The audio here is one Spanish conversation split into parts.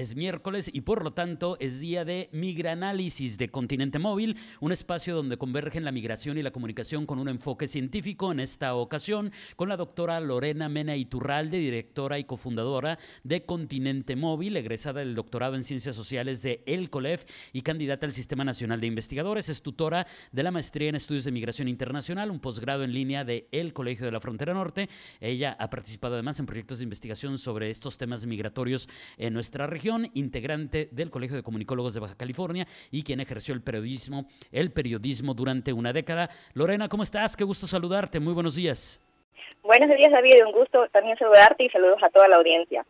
Es miércoles y por lo tanto es día de Migranálisis de Continente Móvil, un espacio donde convergen la migración y la comunicación con un enfoque científico, en esta ocasión con la doctora Lorena Mena Iturralde, directora y cofundadora de Continente Móvil, egresada del doctorado en Ciencias Sociales de El COLEF y candidata al Sistema Nacional de Investigadores. Es tutora de la maestría en Estudios de Migración Internacional, un posgrado en línea de El Colegio de la Frontera Norte. Ella ha participado además en proyectos de investigación sobre estos temas migratorios en nuestra región integrante del Colegio de Comunicólogos de Baja California y quien ejerció el periodismo, el periodismo durante una década. Lorena, ¿cómo estás? Qué gusto saludarte. Muy buenos días. Buenos días, David. Un gusto también saludarte y saludos a toda la audiencia.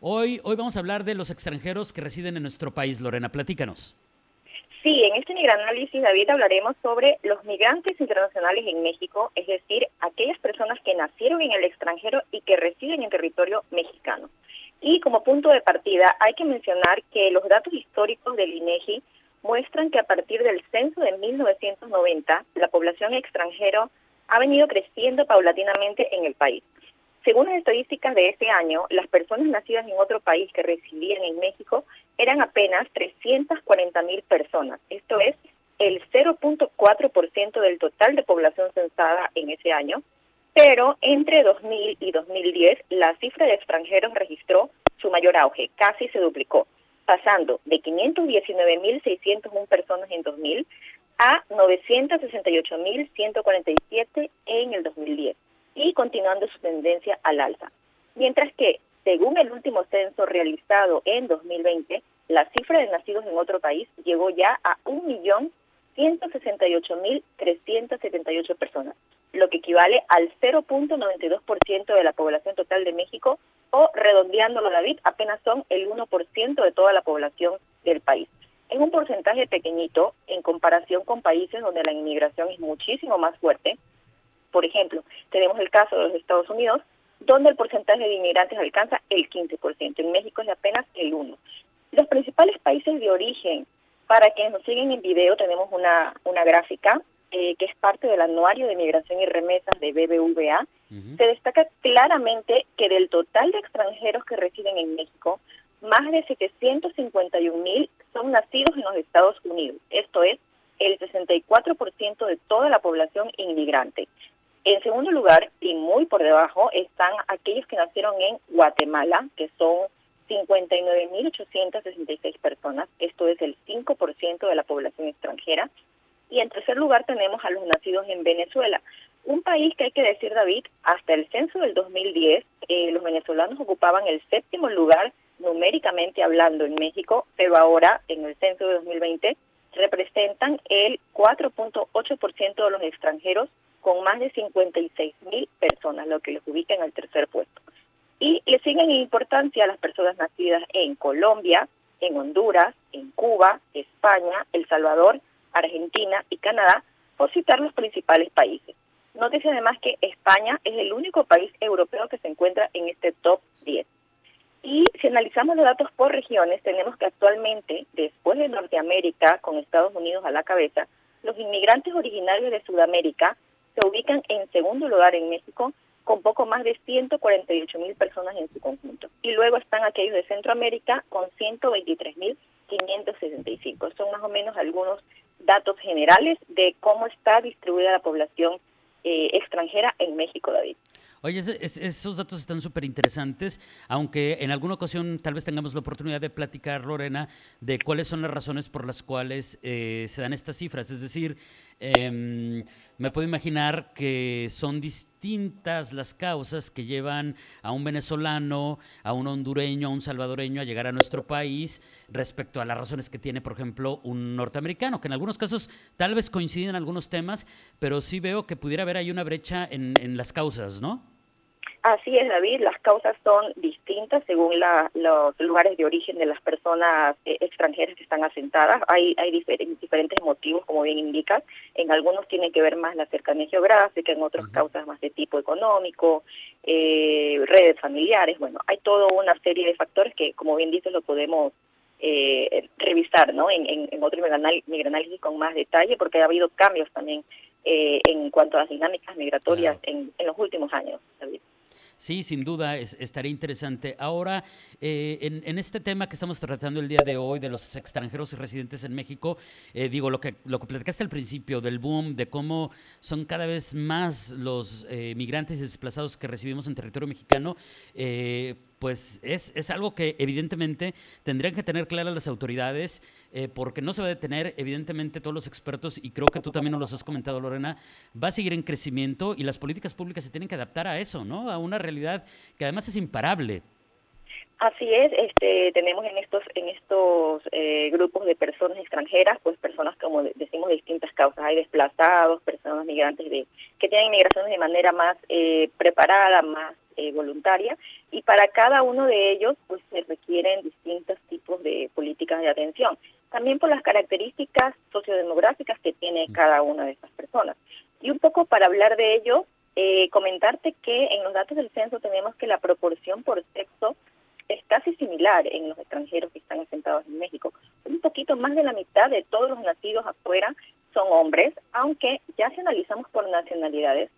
Hoy, hoy vamos a hablar de los extranjeros que residen en nuestro país. Lorena, platícanos. Sí, en este análisis, David, hablaremos sobre los migrantes internacionales en México, es decir, aquellas personas que nacieron en el extranjero y que residen en territorio mexicano. Y como punto de partida hay que mencionar que los datos históricos del INEGI muestran que a partir del censo de 1990 la población extranjera ha venido creciendo paulatinamente en el país. Según las estadísticas de ese año, las personas nacidas en otro país que residían en México eran apenas 340 mil personas. Esto es el 0.4% del total de población censada en ese año pero entre 2000 y 2010 la cifra de extranjeros registró su mayor auge, casi se duplicó, pasando de 519.601 personas en 2000 a 968.147 en el 2010 y continuando su tendencia al alza. Mientras que, según el último censo realizado en 2020, la cifra de nacidos en otro país llegó ya a 1.168.378 personas, lo que equivale al 0.92% de la población total de México o redondeándolo David, apenas son el 1% de toda la población del país. Es un porcentaje pequeñito en comparación con países donde la inmigración es muchísimo más fuerte. Por ejemplo, tenemos el caso de los Estados Unidos, donde el porcentaje de inmigrantes alcanza el 15%. En México es apenas el 1%. Los principales países de origen, para quienes nos siguen en video, tenemos una, una gráfica eh, que es parte del anuario de migración y remesas de BBVA, se destaca claramente que del total de extranjeros que residen en México, más de 751 mil son nacidos en los Estados Unidos. Esto es el 64% de toda la población inmigrante. En segundo lugar, y muy por debajo, están aquellos que nacieron en Guatemala, que son 59.866 personas. Esto es el 5% de la población extranjera. Y en tercer lugar tenemos a los nacidos en Venezuela, un país que hay que decir, David, hasta el censo del 2010, eh, los venezolanos ocupaban el séptimo lugar numéricamente hablando en México, pero ahora en el censo de 2020 representan el 4.8% de los extranjeros con más de 56 mil personas, lo que los ubica en el tercer puesto. Y le siguen en importancia a las personas nacidas en Colombia, en Honduras, en Cuba, España, El Salvador, Argentina y Canadá, por citar los principales países. Nótese además que España es el único país europeo que se encuentra en este top 10. Y si analizamos los datos por regiones, tenemos que actualmente, después de Norteamérica, con Estados Unidos a la cabeza, los inmigrantes originarios de Sudamérica se ubican en segundo lugar en México, con poco más de 148 mil personas en su conjunto. Y luego están aquellos de Centroamérica con 123 mil 565. Son más o menos algunos datos generales de cómo está distribuida la población eh, extranjera en México, David. Oye, esos datos están súper interesantes, aunque en alguna ocasión tal vez tengamos la oportunidad de platicar, Lorena, de cuáles son las razones por las cuales eh, se dan estas cifras. Es decir, em, me puedo imaginar que son distintas las causas que llevan a un venezolano, a un hondureño, a un salvadoreño a llegar a nuestro país respecto a las razones que tiene, por ejemplo, un norteamericano, que en algunos casos tal vez coinciden en algunos temas, pero sí veo que pudiera haber ahí una brecha en, en las causas, ¿no? Así es, David. Las causas son distintas según los lugares de origen de las personas eh, extranjeras que están asentadas. Hay, hay diferentes, motivos, como bien indicas. En algunos tiene que ver más la cercanía geográfica, en otros causas más de tipo económico, eh, redes familiares. Bueno, hay toda una serie de factores que, como bien dices, lo podemos eh, revisar ¿no? en, en, otro migranálisis con más detalle, porque ha habido cambios también eh, en cuanto a las dinámicas migratorias en, en, los últimos años. Sí, sin duda, estaría interesante. Ahora, eh, en, este tema que estamos tratando el día de hoy de los extranjeros y residentes en México, eh, digo, lo que, lo que platicaste al principio del boom, de cómo son cada vez más los eh, migrantes desplazados que recibimos en territorio mexicano, pues es, es, algo que evidentemente tendrían que tener claras las autoridades, eh, porque no se va a detener, evidentemente todos los expertos, y creo que tú también nos los has comentado, Lorena, va a seguir en crecimiento y las políticas públicas se tienen que adaptar a eso, ¿no? A una realidad que además es imparable. Así es, este, tenemos en estos en estos eh, grupos de personas extranjeras, pues personas como decimos de distintas causas, hay desplazados, personas migrantes de que tienen migraciones de manera más eh, preparada, más eh, voluntaria y para cada uno de ellos pues se requieren distintos tipos de políticas de atención, también por las características sociodemográficas que tiene cada una de estas personas. Y un poco para hablar de ello, eh, comentarte que en los datos del censo tenemos que la proporción por sexo es casi similar en los extranjeros que están asentados en México. Un poquito más de la mitad de todos los nacidos afuera son hombres, aunque ya si analizamos por nacionalidades,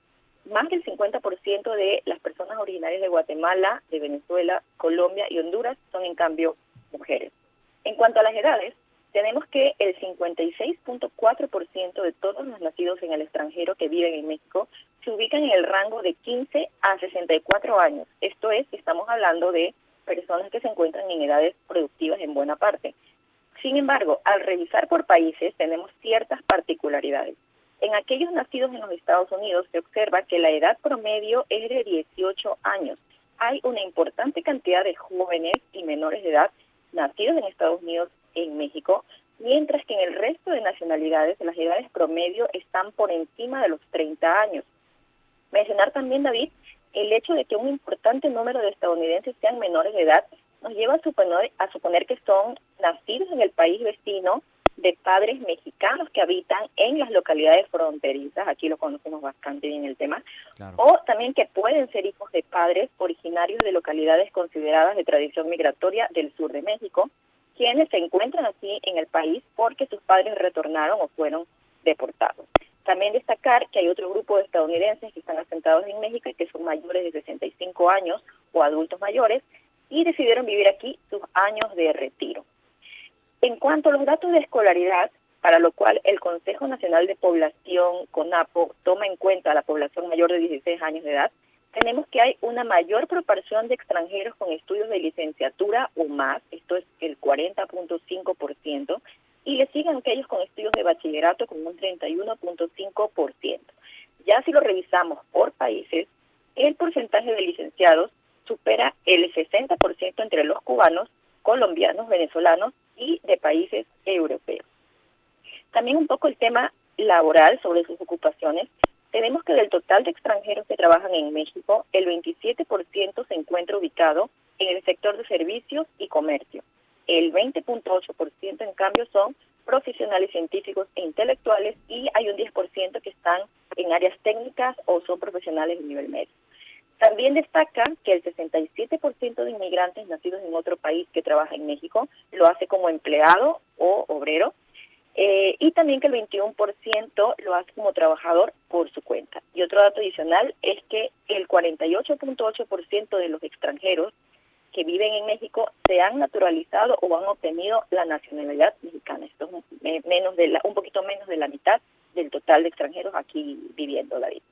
más del 50% de las personas originarias de Guatemala, de Venezuela, Colombia y Honduras son en cambio mujeres. En cuanto a las edades, tenemos que el 56.4% de todos los nacidos en el extranjero que viven en México se ubican en el rango de 15 a 64 años. Esto es, estamos hablando de personas que se encuentran en edades productivas en buena parte. Sin embargo, al revisar por países tenemos ciertas particularidades. En aquellos nacidos en los Estados Unidos se observa que la edad promedio es de 18 años. Hay una importante cantidad de jóvenes y menores de edad nacidos en Estados Unidos, en México, mientras que en el resto de nacionalidades las edades promedio están por encima de los 30 años. Mencionar también, David, el hecho de que un importante número de estadounidenses sean menores de edad nos lleva a suponer, a suponer que son nacidos en el país vecino de padres mexicanos que habitan en las localidades fronterizas, aquí lo conocemos bastante bien el tema, o también que pueden ser hijos de padres originarios de localidades consideradas de tradición migratoria del sur de México, quienes se encuentran aquí en el país porque sus padres retornaron o fueron deportados. También destacar que hay otro grupo de estadounidenses que están asentados en México y que son mayores de 65 años o adultos mayores y decidieron vivir aquí sus años de retiro. En cuanto a los datos de escolaridad, para lo cual el Consejo Nacional de Población, CONAPO, toma en cuenta a la población mayor de 16 años de edad, tenemos que hay una mayor proporción de extranjeros con estudios de licenciatura o más, esto es el 40.5%, y le siguen aquellos con estudios de bachillerato con un 31.5%. Ya si lo revisamos por países, el porcentaje de licenciados supera el 60% entre los cubanos, colombianos, venezolanos y de países europeos. También un poco el tema laboral sobre sus ocupaciones. Tenemos que del total de extranjeros que trabajan en México, el 27% se encuentra ubicado en el sector de servicios y comercio. El 20.8% en cambio son profesionales científicos e intelectuales y hay un 10% que están en áreas técnicas o son profesionales de nivel medio. También destaca que el 67% de inmigrantes nacidos en otro país que trabaja en México lo hace como empleado o obrero eh, y también que el 21% lo hace como trabajador por su cuenta. Y otro dato adicional es que el 48.8% de los extranjeros que viven en México se han naturalizado o han obtenido la nacionalidad mexicana. Esto es menos de un poquito menos de la mitad del total de extranjeros aquí viviendo, David.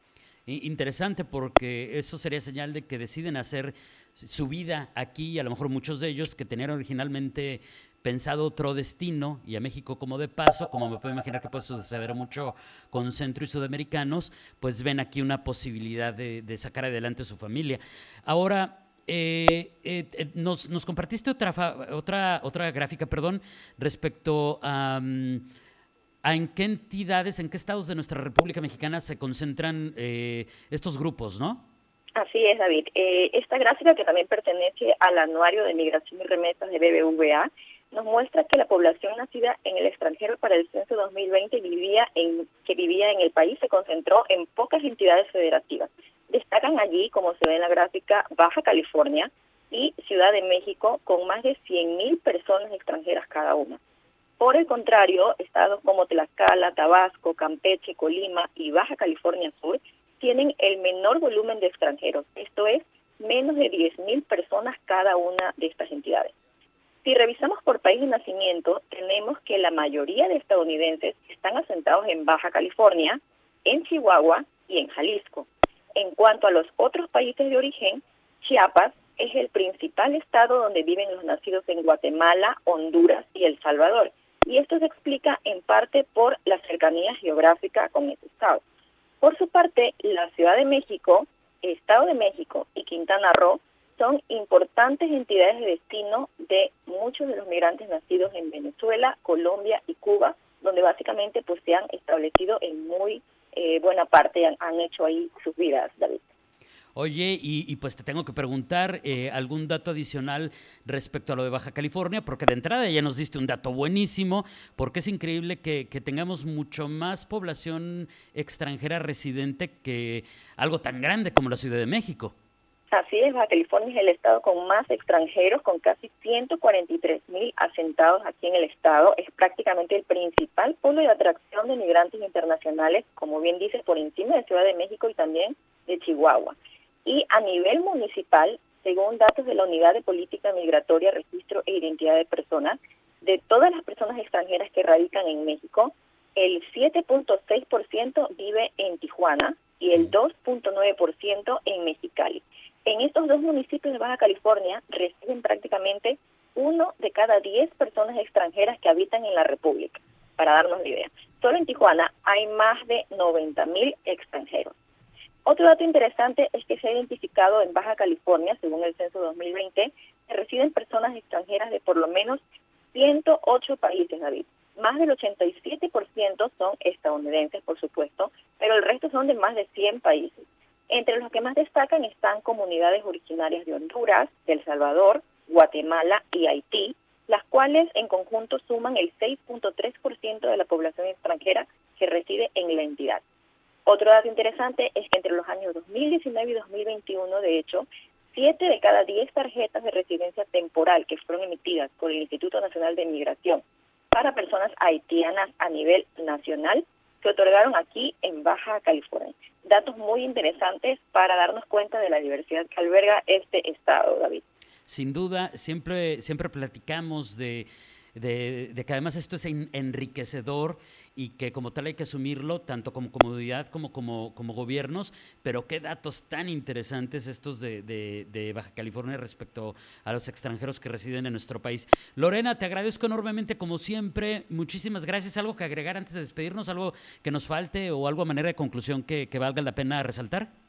Interesante porque eso sería señal de que deciden hacer su vida aquí a lo mejor muchos de ellos que tenían originalmente pensado otro destino y a México como de paso, como me puedo imaginar que puede suceder mucho con centro y sudamericanos, pues ven aquí una posibilidad de, sacar adelante su familia. Ahora, eh, eh, eh, nos, compartiste otra, otra, otra gráfica, perdón, respecto a... Mm, en qué entidades, en qué estados de nuestra República Mexicana se concentran eh, estos grupos, ¿no? Así es, David. Eh, esta gráfica, que también pertenece al Anuario de Migración y Remesas de BBVA, nos muestra que la población nacida en el extranjero para el censo 2020 vivía en, que vivía en el país se concentró en pocas entidades federativas. Destacan allí, como se ve en la gráfica, Baja California, y Ciudad de México con más de 100.000 personas extranjeras cada una. Por el contrario, estados como Tlaxcala, Tabasco, Campeche, Colima y Baja California Sur tienen el menor volumen de extranjeros, esto es, menos de 10.000 personas cada una de estas entidades. Si revisamos por país de nacimiento, tenemos que la mayoría de estadounidenses están asentados en Baja California, en Chihuahua y en Jalisco. En cuanto a los otros países de origen, Chiapas es el principal estado donde viven los nacidos en Guatemala, Honduras y El Salvador y esto se explica en parte por la cercanía geográfica con ese estado. Por su parte, la Ciudad de México, Estado de México y Quintana Roo son importantes entidades de destino de muchos de los migrantes nacidos en Venezuela, Colombia y Cuba, donde básicamente pues se han establecido en muy eh, buena parte, han, han hecho ahí sus vidas, David. Oye, y, pues te tengo que preguntar eh, algún dato adicional respecto a lo de Baja California, porque de entrada ya nos diste un dato buenísimo, porque es increíble que, tengamos mucho más población extranjera residente que algo tan grande como la Ciudad de México. Así es, Baja California es el estado con más extranjeros, con casi 143 mil asentados aquí en el estado. Es prácticamente el principal polo de atracción de migrantes internacionales, como bien dices, por encima de Ciudad de México y también de Chihuahua. Y a nivel municipal, según datos de la Unidad de Política Migratoria, Registro e Identidad de Personas, de todas las personas extranjeras que radican en México, el 7.6% vive en Tijuana y el 2.9% en Mexicali. En estos dos municipios de Baja California residen prácticamente uno de cada diez personas extranjeras que habitan en la República, para darnos la idea. Solo en Tijuana hay más de 90 mil extranjeros. Otro dato interesante es que se ha identificado en Baja California, según el censo 2020, que residen personas extranjeras de por lo menos 108 países, David. Más del 87% son estadounidenses, por supuesto, pero el resto son de más de 100 países. Entre los que más destacan están comunidades originarias de Honduras, El Salvador, Guatemala y Haití, las cuales en conjunto suman el 6.3% de la población extranjera que reside en la entidad. Otro dato interesante es que entre los años 2019 y 2021, de hecho, siete de cada diez tarjetas de residencia temporal que fueron emitidas por el Instituto Nacional de Migración para personas haitianas a nivel nacional se otorgaron aquí en Baja California. Datos muy interesantes para darnos cuenta de la diversidad que alberga este estado, David. Sin duda, siempre, siempre platicamos de de, que además esto es enriquecedor y que como tal hay que asumirlo tanto como comodidad como como, como gobiernos, pero qué datos tan interesantes estos de, Baja California respecto a los extranjeros que residen en nuestro país. Lorena, te agradezco enormemente como siempre, muchísimas gracias. ¿Algo que agregar antes de despedirnos? ¿Algo que nos falte o algo a manera de conclusión que valga la pena resaltar?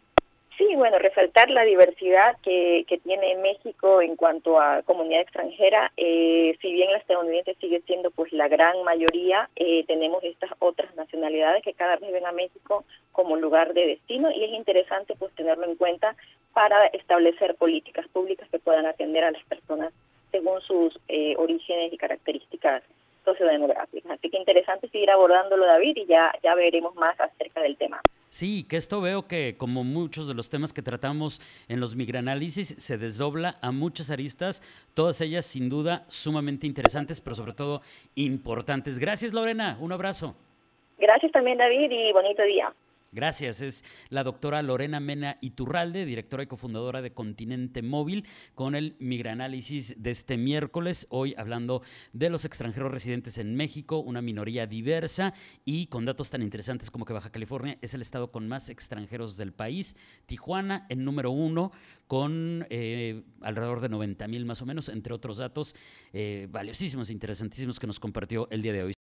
Sí, bueno, resaltar la diversidad que, que tiene México en cuanto a comunidad extranjera. Eh, si bien la estadounidense sigue siendo pues la gran mayoría, eh, tenemos estas otras nacionalidades que cada vez ven a México como lugar de destino y es interesante pues tenerlo en cuenta para establecer políticas públicas que puedan atender a las personas según sus eh, orígenes y características sociodemográficas. Así que interesante seguir abordándolo, David, y ya, ya veremos más acerca del tema. Sí, que esto veo que como muchos de los temas que tratamos en los migranálisis se desdobla a muchas aristas, todas ellas sin duda sumamente interesantes, pero sobre todo importantes. Gracias Lorena, un abrazo. Gracias también David y bonito día. Gracias. Es la doctora Lorena Mena Iturralde, directora y cofundadora de Continente Móvil, con el Migranálisis de este miércoles, hoy hablando de los extranjeros residentes en México, una minoría diversa y con datos tan interesantes como que Baja California es el estado con más extranjeros del país. Tijuana en número uno con eh, alrededor de 90 mil más o menos, entre otros datos eh, valiosísimos, interesantísimos que nos compartió el día de hoy.